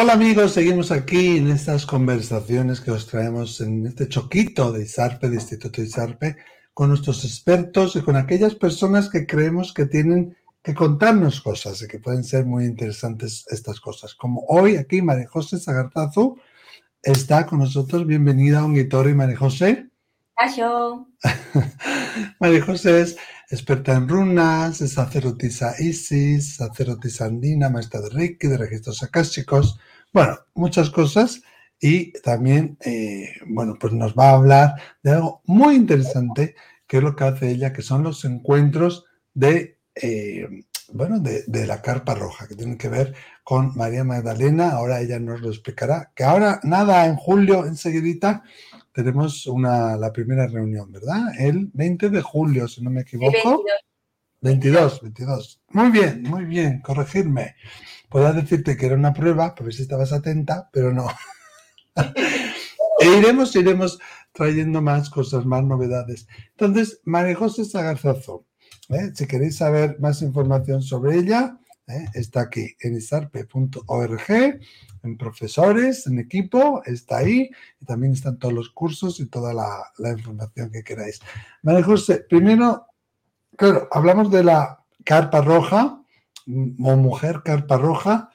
Hola amigos, seguimos aquí en estas conversaciones que os traemos en este choquito de ISARPE, de Instituto ISARPE, con nuestros expertos y con aquellas personas que creemos que tienen que contarnos cosas y que pueden ser muy interesantes estas cosas. Como hoy aquí María José Sagartazo está con nosotros. Bienvenida a un y María José. María José es experta en runas, es sacerdotisa Isis, sacerdotisa andina, maestra de Reiki, de registros akáshicos, bueno, muchas cosas. Y también, eh, bueno, pues nos va a hablar de algo muy interesante, que es lo que hace ella, que son los encuentros de, eh, bueno, de, de, la carpa roja, que tienen que ver con María Magdalena. Ahora ella nos lo explicará. Que ahora, nada, en julio, enseguidita, tenemos una, la primera reunión, ¿verdad? El 20 de julio, si no me equivoco. 22. 22, Muy bien, muy bien, corregirme. Podría decirte que era una prueba, para ver si estabas atenta, pero no. e iremos, iremos trayendo más cosas, más novedades. Entonces, María José Sagarzazo, ¿eh? si queréis saber más información sobre ella, ¿eh? está aquí en isarpe.org en profesores, en equipo, está ahí y también están todos los cursos y toda la, información que queráis. María José, primero, claro, hablamos de la carpa roja mm, o mujer carpa roja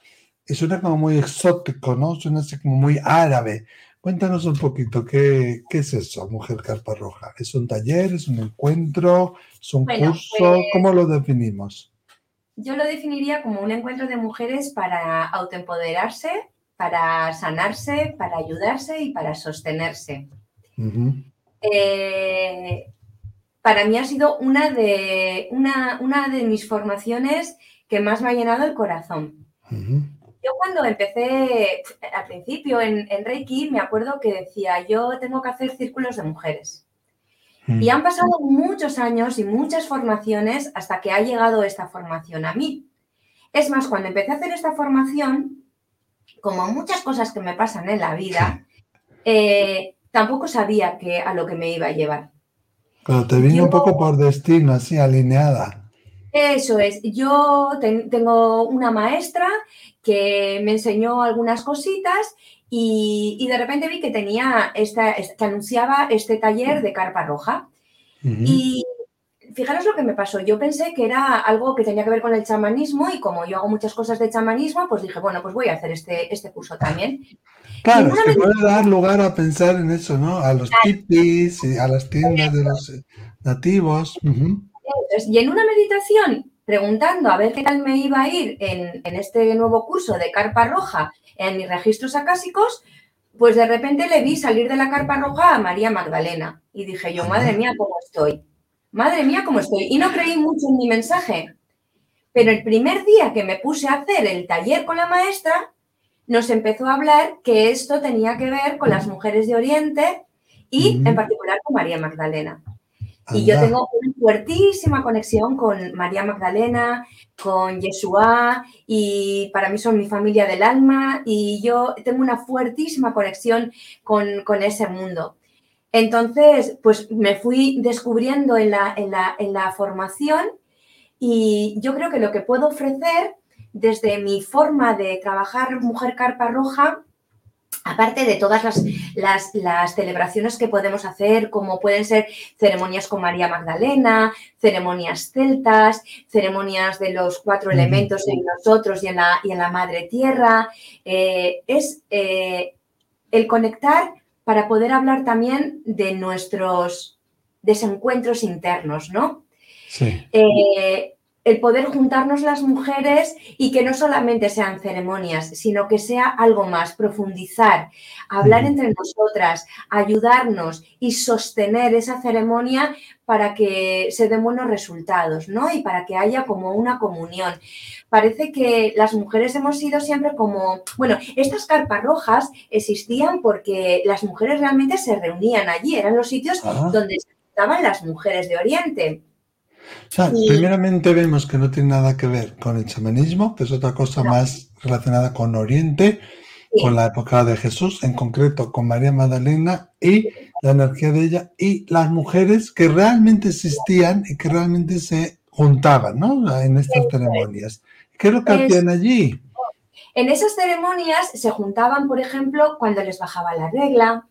y suena como muy exótico, ¿no? Suena así como muy árabe. Cuéntanos un poquito, ¿qué, qué es eso, mujer carpa roja? ¿Es un taller, es un encuentro, es un curso? Pues ¿Cómo lo definimos? Yo lo definiría como un encuentro de mujeres para autoempoderarse, para sanarse, para ayudarse y para sostenerse. Eh, para mí ha sido una de, una, una, de mis formaciones que más me ha llenado el corazón. Yo cuando empecé al principio en, Reiki, me acuerdo que decía, yo tengo que hacer círculos de mujeres. Y han pasado muchos años y muchas formaciones hasta que ha llegado esta formación a mí. Es más, cuando empecé a hacer esta formación, como muchas cosas que me pasan en la vida, eh, tampoco sabía que, a lo que me iba a llevar. Pero te vino un poco por destino, así alineada. Eso es. Yo tengo una maestra que me enseñó algunas cositas y, de repente vi que tenía esta, que anunciaba este taller de carpa roja. Y fijaros lo que me pasó. Yo pensé que era algo que tenía que ver con el chamanismo y como yo hago muchas cosas de chamanismo, pues dije, bueno, pues voy a hacer este, este curso también. Claro, es que puede dar lugar a pensar en eso, ¿no? A los tipis y a las tiendas de los nativos. Y en una meditación, preguntando a ver qué tal me iba a ir en, en este nuevo curso de carpa roja en mis registros acásicos, pues de repente le vi salir de la carpa roja a María Magdalena. Y dije yo, madre mía, ¿cómo estoy? madre mía, cómo estoy. Y no creí mucho en mi mensaje. Pero el primer día que me puse a hacer el taller con la maestra, nos empezó a hablar que esto tenía que ver con las mujeres de Oriente y en particular con María Magdalena. Y yo tengo una fuertísima conexión con María Magdalena, con Yeshua, y para mí son mi familia del alma, y yo tengo una fuertísima conexión con, con ese mundo. Entonces, pues me fui descubriendo en la, en, la, formación y yo creo que lo que puedo ofrecer desde mi forma de trabajar Mujer Carpa Roja, aparte de todas las, las, celebraciones que podemos hacer, como pueden ser ceremonias con María Magdalena, ceremonias celtas, ceremonias de los cuatro elementos en nosotros y en la, y en la Madre Tierra, eh, es eh, el conectar para poder hablar también de nuestros desencuentros internos, ¿no? Sí. Eh, el poder juntarnos las mujeres y que no solamente sean ceremonias, sino que sea algo más, profundizar, hablar entre nosotras, ayudarnos y sostener esa ceremonia para que se den buenos resultados, ¿no? Y para que haya como una comunión. Parece que las mujeres hemos sido siempre como, bueno, estas carpas rojas existían porque las mujeres realmente se reunían allí, eran los sitios donde estaban las mujeres de Oriente primeramente vemos que no tiene nada que ver con el chamanismo, que es otra cosa más relacionada con Oriente, con la época de Jesús, en concreto con María Magdalena y la energía de ella y las mujeres que realmente existían y que realmente se juntaban ¿no? en estas ceremonias. ¿Qué es lo que hacían allí? En esas ceremonias se juntaban, por ejemplo, cuando les bajaba la regla,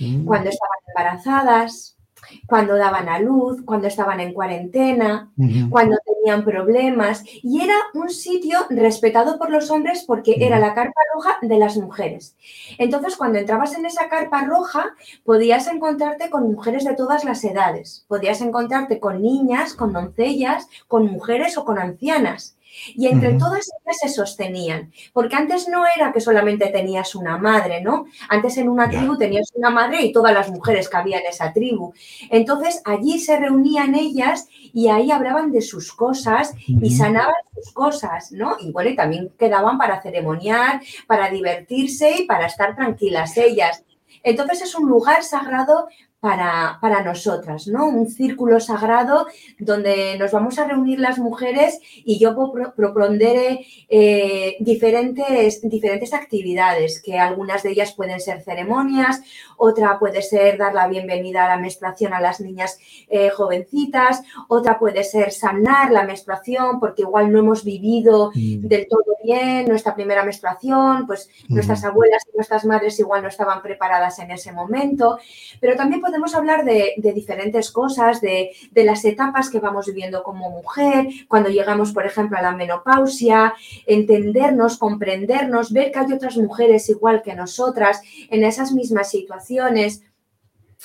mm. cuando estaban embarazadas, cuando daban a luz, cuando estaban en cuarentena, cuando tenían problemas. Y era un sitio respetado por los hombres porque era la carpa roja de las mujeres. Entonces, cuando entrabas en esa carpa roja, podías encontrarte con mujeres de todas las edades. Podías encontrarte con niñas, con doncellas, con mujeres o con ancianas. Y entre todas ellas se sostenían, porque antes no era que solamente tenías una madre, ¿no? Antes en una tribu tenías una madre y todas las mujeres que había en esa tribu. Entonces allí se reunían ellas y ahí hablaban de sus cosas y sanaban sus cosas, ¿no? Y bueno, y también quedaban para ceremoniar, para divertirse y para estar tranquilas ellas. Entonces es un lugar sagrado para, para, nosotras, ¿no? Un círculo sagrado donde nos vamos a reunir las mujeres y yo propondré eh, diferentes, diferentes actividades, que algunas de ellas pueden ser ceremonias, otra puede ser dar la bienvenida a la menstruación a las niñas eh, jovencitas, otra puede ser sanar la menstruación porque igual no hemos vivido mm. del todo bien nuestra primera menstruación, pues nuestras abuelas y nuestras madres igual no estaban preparadas en ese momento, pero también podemos hablar de, diferentes cosas, de, las etapas que vamos viviendo como mujer, cuando llegamos, por ejemplo, a la menopausia, entendernos, comprendernos, ver que hay otras mujeres igual que nosotras en esas mismas situaciones.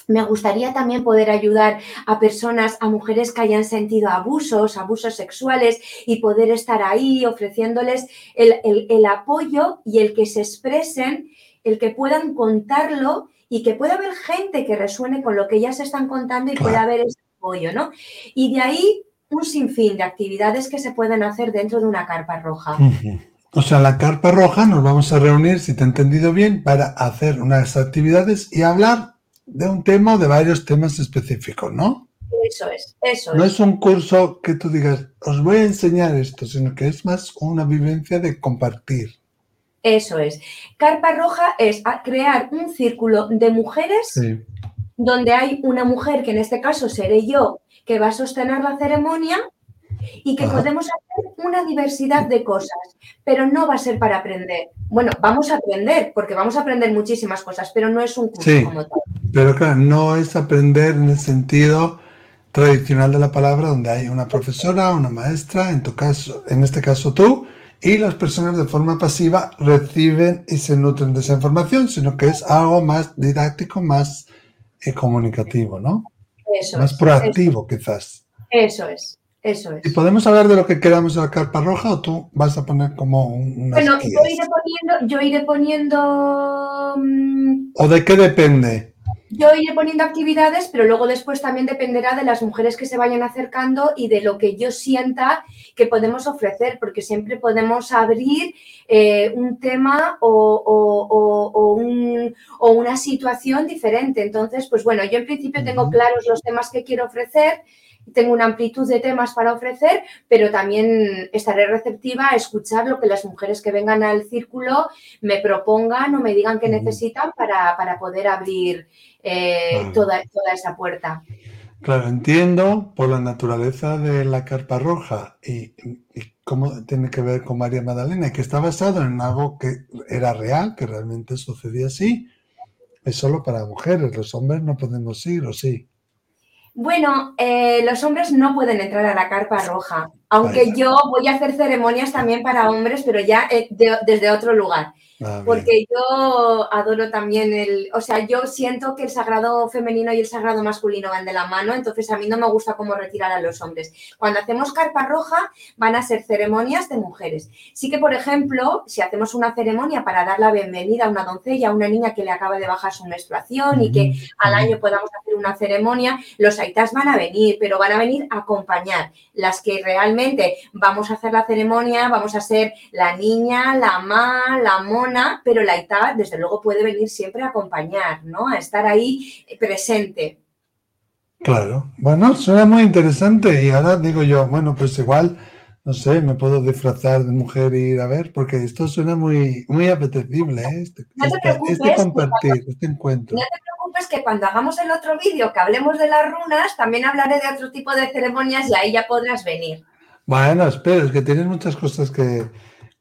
Me gustaría también poder ayudar a personas, a mujeres que hayan sentido abusos, abusos sexuales y poder estar ahí ofreciéndoles el, el apoyo y el que se expresen, el que puedan contarlo y que pueda haber gente que resuene con lo que ellas están contando y pueda haber ese apoyo, ¿no? Y de ahí un sinfín de actividades que se pueden hacer dentro de una carpa roja. O sea, la carpa roja nos vamos a reunir, si te he entendido bien, para hacer unas actividades y hablar de un tema o de varios temas específicos, ¿no? Eso es, eso No es un curso que tú digas, os voy a enseñar esto, sino que es más una vivencia de compartir. Eso es. Carpa roja es crear un círculo de mujeres donde hay una mujer, que en este caso seré yo, que va a sostener la ceremonia y que podemos hacer una diversidad de cosas, pero no va a ser para aprender. Bueno, vamos a aprender, porque vamos a aprender muchísimas cosas, pero no es un curso como tal. Pero claro, no es aprender en el sentido tradicional de la palabra, donde hay una profesora, una maestra, en tu caso, en este caso tú, y las personas de forma pasiva reciben y se nutren de esa información, sino que es algo más didáctico, más eh, comunicativo, ¿no? Eso más proactivo, quizás. Eso es. Eso es. ¿Y podemos hablar de lo que queramos de la carpa roja o tú vas a poner como un, Bueno, yo iré poniendo, yo iré poniendo... Mm, ¿O de qué depende? Yo iré poniendo actividades, pero luego después también dependerá de las mujeres que se vayan acercando y de lo que yo sienta que podemos ofrecer, porque siempre podemos abrir eh, un tema o, una situación diferente. Entonces, pues bueno, yo en principio tengo claros los temas que quiero ofrecer tengo una amplitud de temas para ofrecer, pero también estaré receptiva a escuchar lo que las mujeres que vengan al círculo me propongan o me digan que necesitan para, poder abrir eh, toda, toda esa puerta. Claro, entiendo por la naturaleza de la carpa roja y, cómo tiene que ver con María Magdalena, que está basado en algo que era real, que realmente sucedía así. Es solo para mujeres, los hombres no podemos ir, ¿o sí? Bueno, eh, los hombres no pueden entrar a la carpa roja, aunque yo voy a hacer ceremonias también para hombres, pero ya eh, desde otro lugar. Ah, porque yo adoro también el, o sea, yo siento que el sagrado femenino y el sagrado masculino van de la mano, entonces a mí no me gusta cómo retirar a los hombres. Cuando hacemos carpa roja van a ser ceremonias de mujeres. Sí que, por ejemplo, si hacemos una ceremonia para dar la bienvenida a una doncella, a una niña que le acaba de bajar su menstruación y que al año podamos hacer una ceremonia, los aitas van a venir, pero van a venir a acompañar. Las que realmente vamos a hacer la ceremonia, vamos a ser la niña, la ma, la mona, pero la ITA, desde luego, puede venir siempre a acompañar, ¿no? A estar ahí presente. Claro, bueno, suena muy interesante y ahora digo yo, bueno, pues igual, no sé, me puedo disfrazar de mujer y ir a ver, porque esto suena muy, muy apetecible, ¿eh? este, este, este compartir, este encuentro. No te preocupes que cuando hagamos el otro vídeo que hablemos de las runas, también hablaré de otro tipo de ceremonias y ahí ya podrás venir. Bueno, espera, es que tienes muchas cosas que,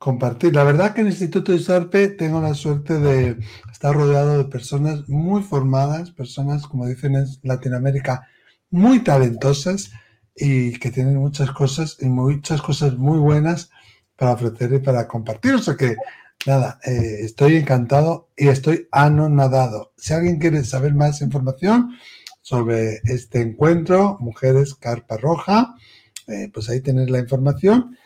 compartir. La verdad que en el Instituto Isarpe tengo la suerte de estar rodeado de personas muy formadas, personas, como dicen en Latinoamérica, muy talentosas y que tienen muchas cosas y muchas cosas muy buenas para ofrecer y para compartir. O sea que, nada, eh, estoy encantado y estoy anonadado. Si alguien quiere saber más información sobre este encuentro, Mujeres Carpa Roja, eh, pues ahí tenéis la información.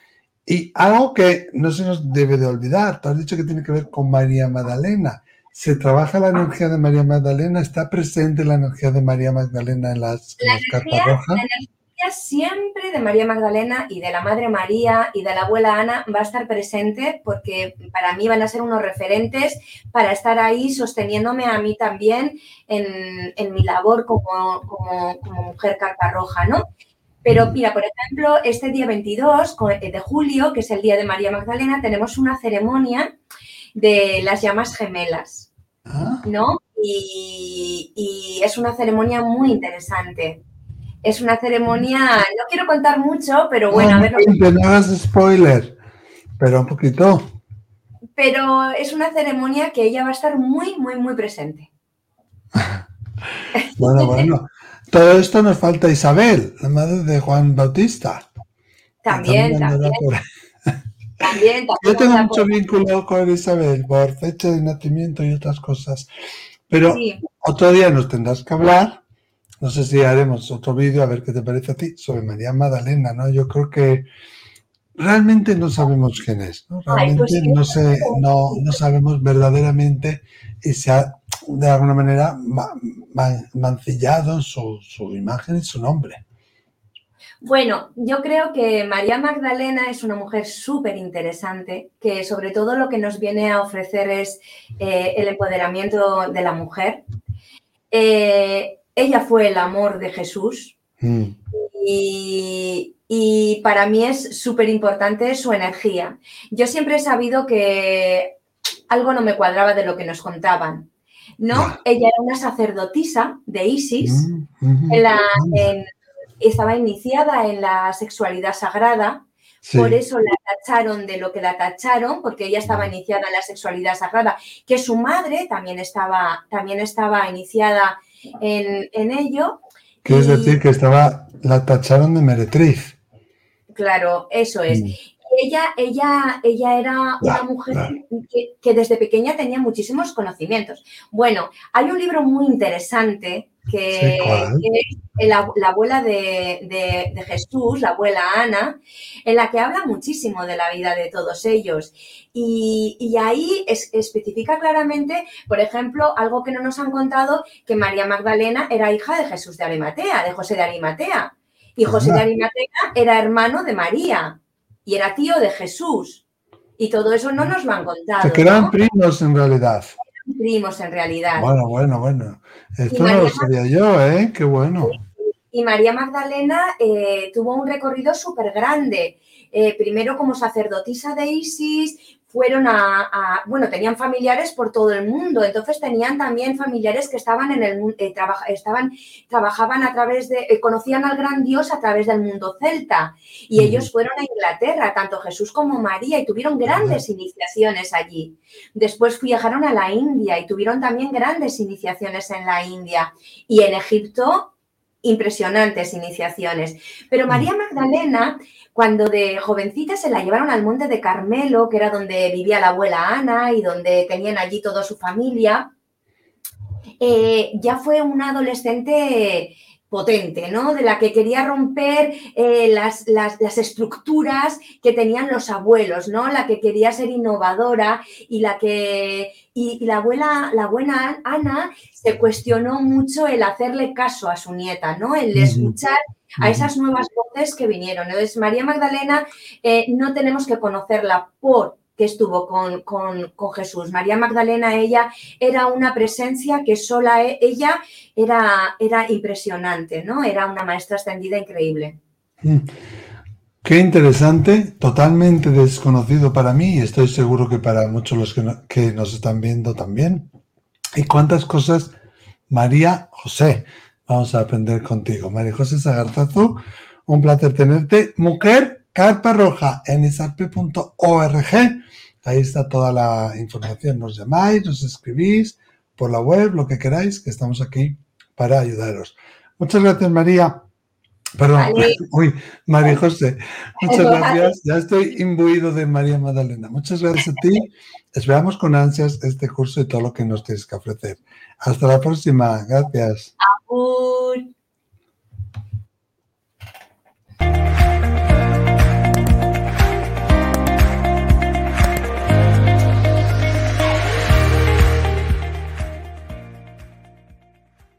Y algo que no se nos debe de olvidar, tú has dicho que tiene que ver con María Magdalena. Se trabaja la energía de María Magdalena, está presente la energía de María Magdalena en las, carpas rojas. La energía siempre de María Magdalena y de la Madre María y de la abuela Ana va a estar presente porque para mí van a ser unos referentes para estar ahí sosteniéndome a mí también en, mi labor como, como, como mujer carpa roja, ¿no? Pero mira, por ejemplo, este día 22 eh, de julio, que es el día de María Magdalena, tenemos una ceremonia de las llamas gemelas, ah. ¿no? Y, es una ceremonia muy interesante. Es una ceremonia, no quiero contar mucho, pero bueno, a ver. No, no hagas spoiler, pero un poquito. Pero es una ceremonia que ella va a estar muy, muy, muy presente. bueno, bueno. Todo esto nos falta Isabel, la madre de Juan Bautista. También, también. También, Yo tengo mucho vínculo con Isabel por fecha de nacimiento y otras cosas. Pero otro día nos tendrás que hablar. No sé si haremos otro vídeo, a ver qué te parece a ti, sobre María Magdalena, ¿no? Yo creo que realmente no sabemos quién es, ¿no? Pues realmente no, sé, no, no sabemos verdaderamente y se ha de alguna manera mancillado su, su imagen y su nombre. Bueno, yo creo que María Magdalena es una mujer súper interesante, que sobre todo lo que nos viene a ofrecer es eh, el empoderamiento de la mujer. Eh, ella fue el amor de Jesús mm. y, y, para mí es súper importante su energía. Yo siempre he sabido que algo no me cuadraba de lo que nos contaban. ¿No? Ella era una sacerdotisa de Isis, mm, estaba iniciada en la sexualidad sagrada, por eso la tacharon de lo que la tacharon, porque ella estaba iniciada en la sexualidad sagrada, que su madre también estaba, también estaba iniciada en, ello. Quiere decir que estaba, la tacharon de meretriz. Claro, eso es. Mm ella, ella, ella era una mujer que, desde pequeña tenía muchísimos conocimientos. Bueno, hay un libro muy interesante que, es la, abuela de, Jesús, la abuela Ana, en la que habla muchísimo de la vida de todos ellos. Y, ahí especifica claramente, por ejemplo, algo que no nos han contado, que María Magdalena era hija de Jesús de Arimatea, de José de Arimatea. Y José de Arimatea era hermano de María y era tío de Jesús. Y todo eso no nos lo han contado. Se quedan primos en realidad. primos en realidad. Bueno, bueno, bueno. Esto no lo sabía yo, ¿eh? Qué bueno. Y María Magdalena eh, tuvo un recorrido súper grande. Eh, primero como sacerdotisa de Isis, fueron a, bueno, tenían familiares por todo el mundo, entonces tenían también familiares que estaban en el eh, estaban, trabajaban a través de, eh, conocían al gran Dios a través del mundo celta. Y ellos fueron a Inglaterra, tanto Jesús como María, y tuvieron grandes iniciaciones allí. Después viajaron a la India y tuvieron también grandes iniciaciones en la India. Y en Egipto impresionantes iniciaciones. Pero María Magdalena cuando de jovencita se la llevaron al monte de Carmelo, que era donde vivía la abuela Ana y donde tenían allí toda su familia, eh, ya fue una adolescente potente, ¿no? De la que quería romper eh, las, las, estructuras que tenían los abuelos, ¿no? La que quería ser innovadora y la que... Y, la abuela, la buena Ana, se cuestionó mucho el hacerle caso a su nieta, ¿no? El escuchar a esas nuevas voces que vinieron. Entonces, María Magdalena eh, no tenemos que conocerla por que estuvo con, Jesús. María Magdalena, ella era una presencia que sola e, ella era, era impresionante, ¿no? Era una maestra extendida increíble. Mm. Qué interesante, totalmente desconocido para mí y estoy seguro que para muchos los que, nos están viendo también. Y cuántas cosas, María José, vamos a aprender contigo. María José Sagarzazo, un placer tenerte. Mujer Carpa Roja en isarpe.org. Ahí está toda la información. Nos llamáis, nos escribís por la web, lo que queráis, que estamos aquí para ayudaros. Muchas gracias, María. Perdón, uy, María José, muchas gracias. Ya estoy imbuido de María Magdalena. Muchas gracias a ti. Esperamos con ansias este curso y todo lo que nos tienes que ofrecer. Hasta la próxima. Gracias.